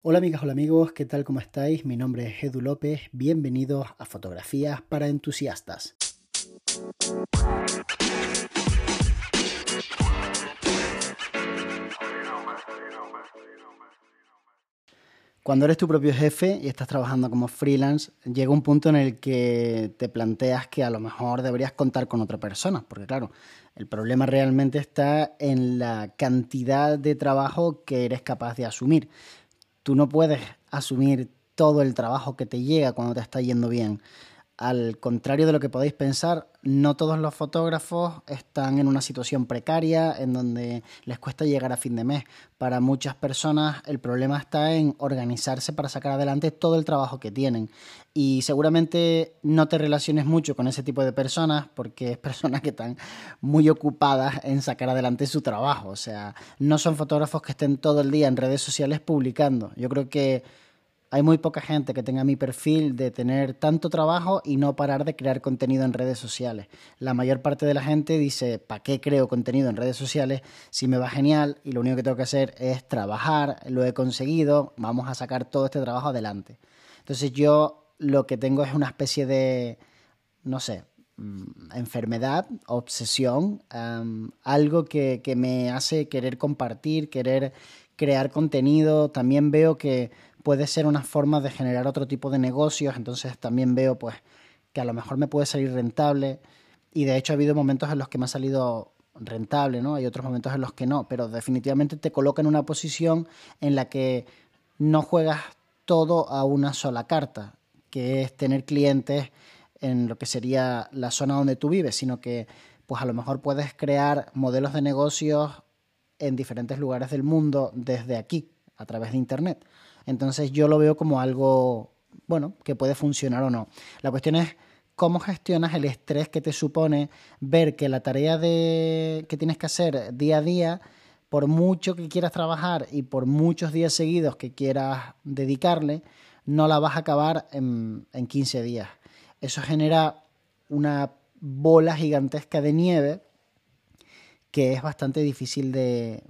Hola amigas, hola amigos, ¿qué tal? ¿Cómo estáis? Mi nombre es Edu López, bienvenidos a Fotografías para Entusiastas. Cuando eres tu propio jefe y estás trabajando como freelance, llega un punto en el que te planteas que a lo mejor deberías contar con otra persona, porque claro, el problema realmente está en la cantidad de trabajo que eres capaz de asumir tú no puedes asumir todo el trabajo que te llega cuando te está yendo bien. Al contrario de lo que podéis pensar, no todos los fotógrafos están en una situación precaria en donde les cuesta llegar a fin de mes. Para muchas personas el problema está en organizarse para sacar adelante todo el trabajo que tienen. Y seguramente no te relaciones mucho con ese tipo de personas porque es personas que están muy ocupadas en sacar adelante su trabajo. O sea, no son fotógrafos que estén todo el día en redes sociales publicando. Yo creo que hay muy poca gente que tenga mi perfil de tener tanto trabajo y no parar de crear contenido en redes sociales. La mayor parte de la gente dice, ¿para qué creo contenido en redes sociales si me va genial y lo único que tengo que hacer es trabajar, lo he conseguido, vamos a sacar todo este trabajo adelante? Entonces yo lo que tengo es una especie de, no sé, mm, enfermedad, obsesión, algo que, que me hace querer compartir, querer crear contenido. También veo que puede ser una forma de generar otro tipo de negocios, entonces también veo pues que a lo mejor me puede salir rentable y de hecho ha habido momentos en los que me ha salido rentable, ¿no? Hay otros momentos en los que no, pero definitivamente te coloca en una posición en la que no juegas todo a una sola carta, que es tener clientes en lo que sería la zona donde tú vives, sino que pues a lo mejor puedes crear modelos de negocios en diferentes lugares del mundo desde aquí, a través de Internet. Entonces yo lo veo como algo, bueno, que puede funcionar o no. La cuestión es cómo gestionas el estrés que te supone ver que la tarea de, que tienes que hacer día a día, por mucho que quieras trabajar y por muchos días seguidos que quieras dedicarle, no la vas a acabar en, en 15 días. Eso genera una bola gigantesca de nieve que es bastante difícil de,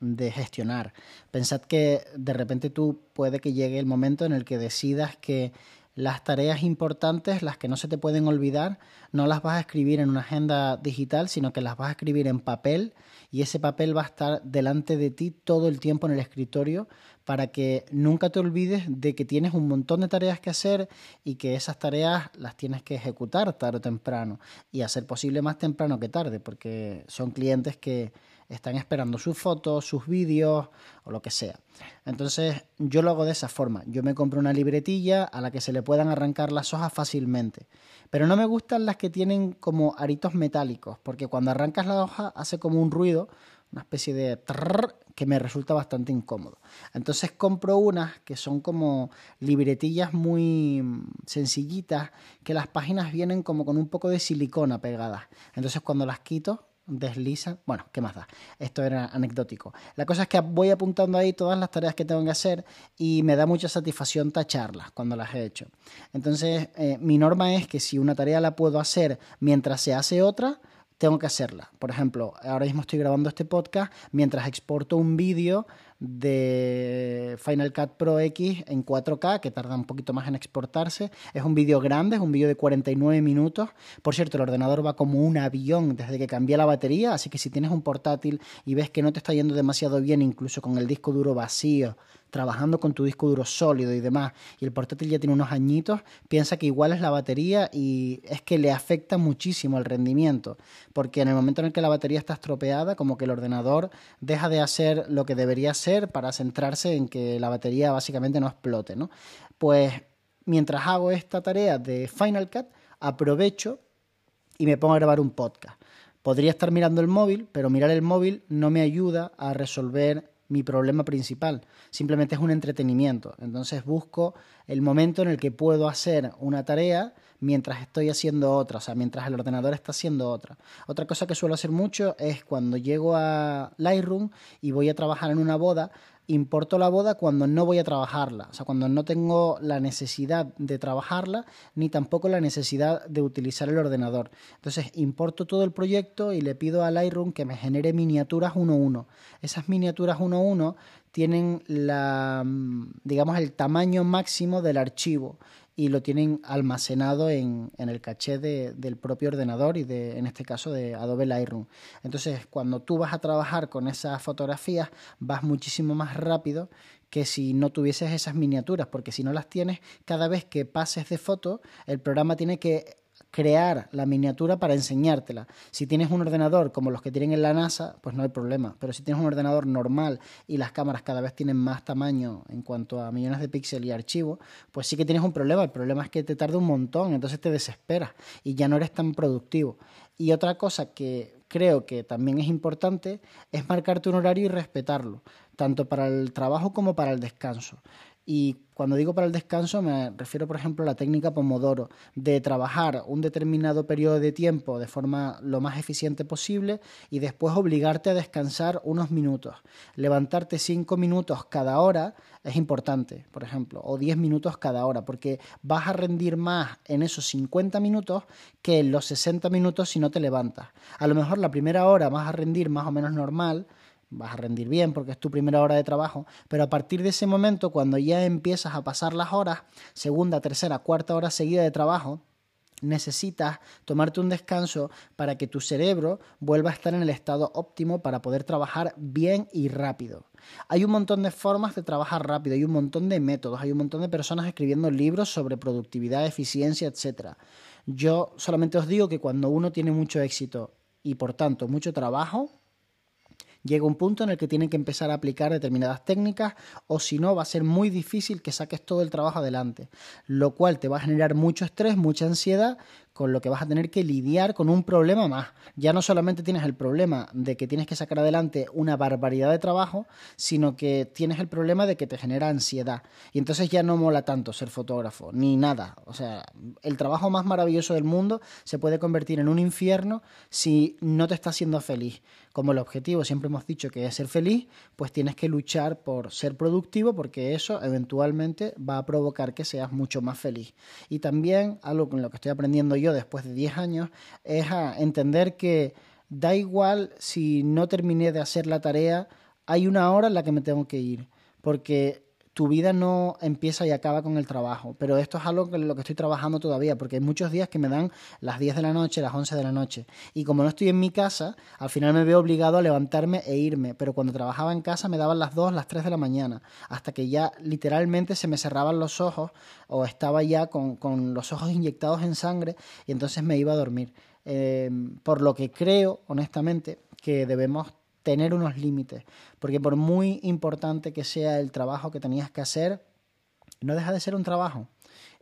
de gestionar. Pensad que de repente tú puede que llegue el momento en el que decidas que las tareas importantes, las que no se te pueden olvidar, no las vas a escribir en una agenda digital, sino que las vas a escribir en papel y ese papel va a estar delante de ti todo el tiempo en el escritorio para que nunca te olvides de que tienes un montón de tareas que hacer y que esas tareas las tienes que ejecutar tarde o temprano y hacer posible más temprano que tarde, porque son clientes que están esperando sus fotos, sus vídeos o lo que sea. Entonces yo lo hago de esa forma. Yo me compro una libretilla a la que se le puedan arrancar las hojas fácilmente. Pero no me gustan las que tienen como aritos metálicos, porque cuando arrancas la hoja hace como un ruido, una especie de trrr, que me resulta bastante incómodo. Entonces compro unas que son como libretillas muy sencillitas, que las páginas vienen como con un poco de silicona pegadas. Entonces cuando las quito desliza. Bueno, ¿qué más da? Esto era anecdótico. La cosa es que voy apuntando ahí todas las tareas que tengo que hacer y me da mucha satisfacción tacharlas cuando las he hecho. Entonces, eh, mi norma es que si una tarea la puedo hacer mientras se hace otra, tengo que hacerla. Por ejemplo, ahora mismo estoy grabando este podcast mientras exporto un vídeo de Final Cut Pro X en 4K, que tarda un poquito más en exportarse. Es un vídeo grande, es un vídeo de 49 minutos. Por cierto, el ordenador va como un avión desde que cambié la batería, así que si tienes un portátil y ves que no te está yendo demasiado bien, incluso con el disco duro vacío, trabajando con tu disco duro sólido y demás, y el portátil ya tiene unos añitos, piensa que igual es la batería y es que le afecta muchísimo el rendimiento, porque en el momento en el que la batería está estropeada, como que el ordenador deja de hacer lo que debería hacer para centrarse en que la batería básicamente no explote, ¿no? Pues mientras hago esta tarea de Final Cut, aprovecho y me pongo a grabar un podcast. Podría estar mirando el móvil, pero mirar el móvil no me ayuda a resolver mi problema principal, simplemente es un entretenimiento. Entonces busco el momento en el que puedo hacer una tarea mientras estoy haciendo otra, o sea, mientras el ordenador está haciendo otra. Otra cosa que suelo hacer mucho es cuando llego a Lightroom y voy a trabajar en una boda, importo la boda cuando no voy a trabajarla, o sea, cuando no tengo la necesidad de trabajarla ni tampoco la necesidad de utilizar el ordenador. Entonces, importo todo el proyecto y le pido a Lightroom que me genere miniaturas 1-1. Esas miniaturas 1-1 tienen la, mm, digamos, el tamaño máximo del archivo y lo tienen almacenado en, en el caché de, del propio ordenador y de, en este caso de Adobe Lightroom. Entonces, cuando tú vas a trabajar con esas fotografías, vas muchísimo más rápido que si no tuvieses esas miniaturas, porque si no las tienes, cada vez que pases de foto, el programa tiene que crear la miniatura para enseñártela. Si tienes un ordenador como los que tienen en la NASA, pues no hay problema. Pero si tienes un ordenador normal y las cámaras cada vez tienen más tamaño en cuanto a millones de píxeles y archivos, pues sí que tienes un problema. El problema es que te tarda un montón, entonces te desesperas y ya no eres tan productivo. Y otra cosa que creo que también es importante es marcarte un horario y respetarlo, tanto para el trabajo como para el descanso. Y cuando digo para el descanso me refiero, por ejemplo, a la técnica Pomodoro, de trabajar un determinado periodo de tiempo de forma lo más eficiente posible y después obligarte a descansar unos minutos. Levantarte cinco minutos cada hora es importante, por ejemplo, o diez minutos cada hora, porque vas a rendir más en esos 50 minutos que en los 60 minutos si no te levantas. A lo mejor la primera hora vas a rendir más o menos normal, vas a rendir bien porque es tu primera hora de trabajo, pero a partir de ese momento, cuando ya empiezas a pasar las horas, segunda, tercera, cuarta hora seguida de trabajo, necesitas tomarte un descanso para que tu cerebro vuelva a estar en el estado óptimo para poder trabajar bien y rápido. Hay un montón de formas de trabajar rápido, hay un montón de métodos, hay un montón de personas escribiendo libros sobre productividad, eficiencia, etc. Yo solamente os digo que cuando uno tiene mucho éxito y por tanto mucho trabajo, llega un punto en el que tienen que empezar a aplicar determinadas técnicas o si no va a ser muy difícil que saques todo el trabajo adelante, lo cual te va a generar mucho estrés, mucha ansiedad con lo que vas a tener que lidiar con un problema más. Ya no solamente tienes el problema de que tienes que sacar adelante una barbaridad de trabajo, sino que tienes el problema de que te genera ansiedad. Y entonces ya no mola tanto ser fotógrafo, ni nada. O sea, el trabajo más maravilloso del mundo se puede convertir en un infierno si no te está haciendo feliz. Como el objetivo siempre hemos dicho que es ser feliz, pues tienes que luchar por ser productivo porque eso eventualmente va a provocar que seas mucho más feliz. Y también algo con lo que estoy aprendiendo yo después de 10 años es a entender que da igual si no terminé de hacer la tarea, hay una hora en la que me tengo que ir, porque tu vida no empieza y acaba con el trabajo, pero esto es algo en lo que estoy trabajando todavía, porque hay muchos días que me dan las 10 de la noche, las 11 de la noche, y como no estoy en mi casa, al final me veo obligado a levantarme e irme, pero cuando trabajaba en casa me daban las 2, las 3 de la mañana, hasta que ya literalmente se me cerraban los ojos o estaba ya con, con los ojos inyectados en sangre y entonces me iba a dormir. Eh, por lo que creo, honestamente, que debemos tener unos límites, porque por muy importante que sea el trabajo que tenías que hacer, no deja de ser un trabajo.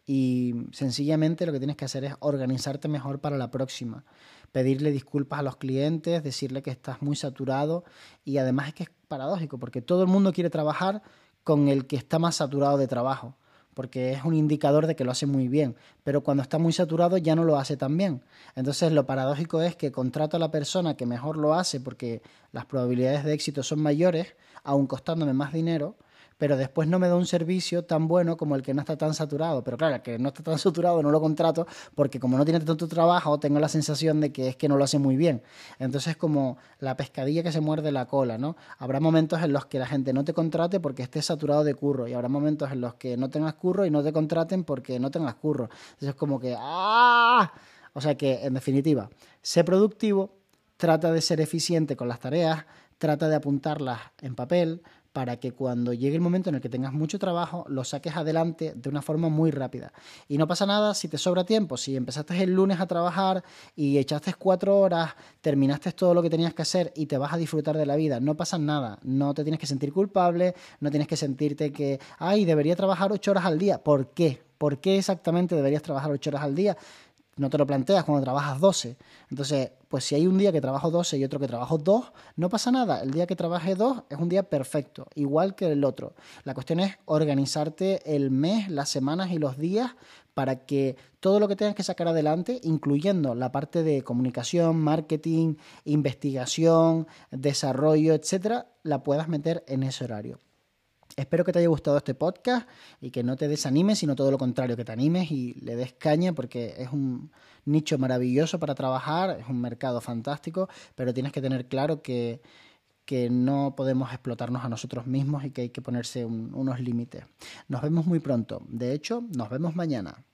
Y sencillamente lo que tienes que hacer es organizarte mejor para la próxima, pedirle disculpas a los clientes, decirle que estás muy saturado y además es que es paradójico porque todo el mundo quiere trabajar con el que está más saturado de trabajo porque es un indicador de que lo hace muy bien, pero cuando está muy saturado ya no lo hace tan bien. Entonces lo paradójico es que contrato a la persona que mejor lo hace porque las probabilidades de éxito son mayores, aun costándome más dinero, pero después no me da un servicio tan bueno como el que no está tan saturado. Pero claro, el que no está tan saturado no lo contrato porque como no tiene tanto trabajo, tengo la sensación de que es que no lo hace muy bien. Entonces como la pescadilla que se muerde la cola, ¿no? Habrá momentos en los que la gente no te contrate porque esté saturado de curro y habrá momentos en los que no tengas curro y no te contraten porque no tengas curro. Entonces es como que ¡ah! O sea que, en definitiva, sé productivo, trata de ser eficiente con las tareas, trata de apuntarlas en papel, para que cuando llegue el momento en el que tengas mucho trabajo, lo saques adelante de una forma muy rápida. Y no pasa nada si te sobra tiempo, si empezaste el lunes a trabajar y echaste cuatro horas, terminaste todo lo que tenías que hacer y te vas a disfrutar de la vida, no pasa nada, no te tienes que sentir culpable, no tienes que sentirte que, ay, debería trabajar ocho horas al día. ¿Por qué? ¿Por qué exactamente deberías trabajar ocho horas al día? No te lo planteas cuando trabajas 12. Entonces, pues si hay un día que trabajo 12 y otro que trabajo 2, no pasa nada. El día que trabaje 2 es un día perfecto, igual que el otro. La cuestión es organizarte el mes, las semanas y los días para que todo lo que tengas que sacar adelante, incluyendo la parte de comunicación, marketing, investigación, desarrollo, etcétera, la puedas meter en ese horario. Espero que te haya gustado este podcast y que no te desanimes, sino todo lo contrario, que te animes y le des caña porque es un nicho maravilloso para trabajar, es un mercado fantástico, pero tienes que tener claro que, que no podemos explotarnos a nosotros mismos y que hay que ponerse unos límites. Nos vemos muy pronto. De hecho, nos vemos mañana.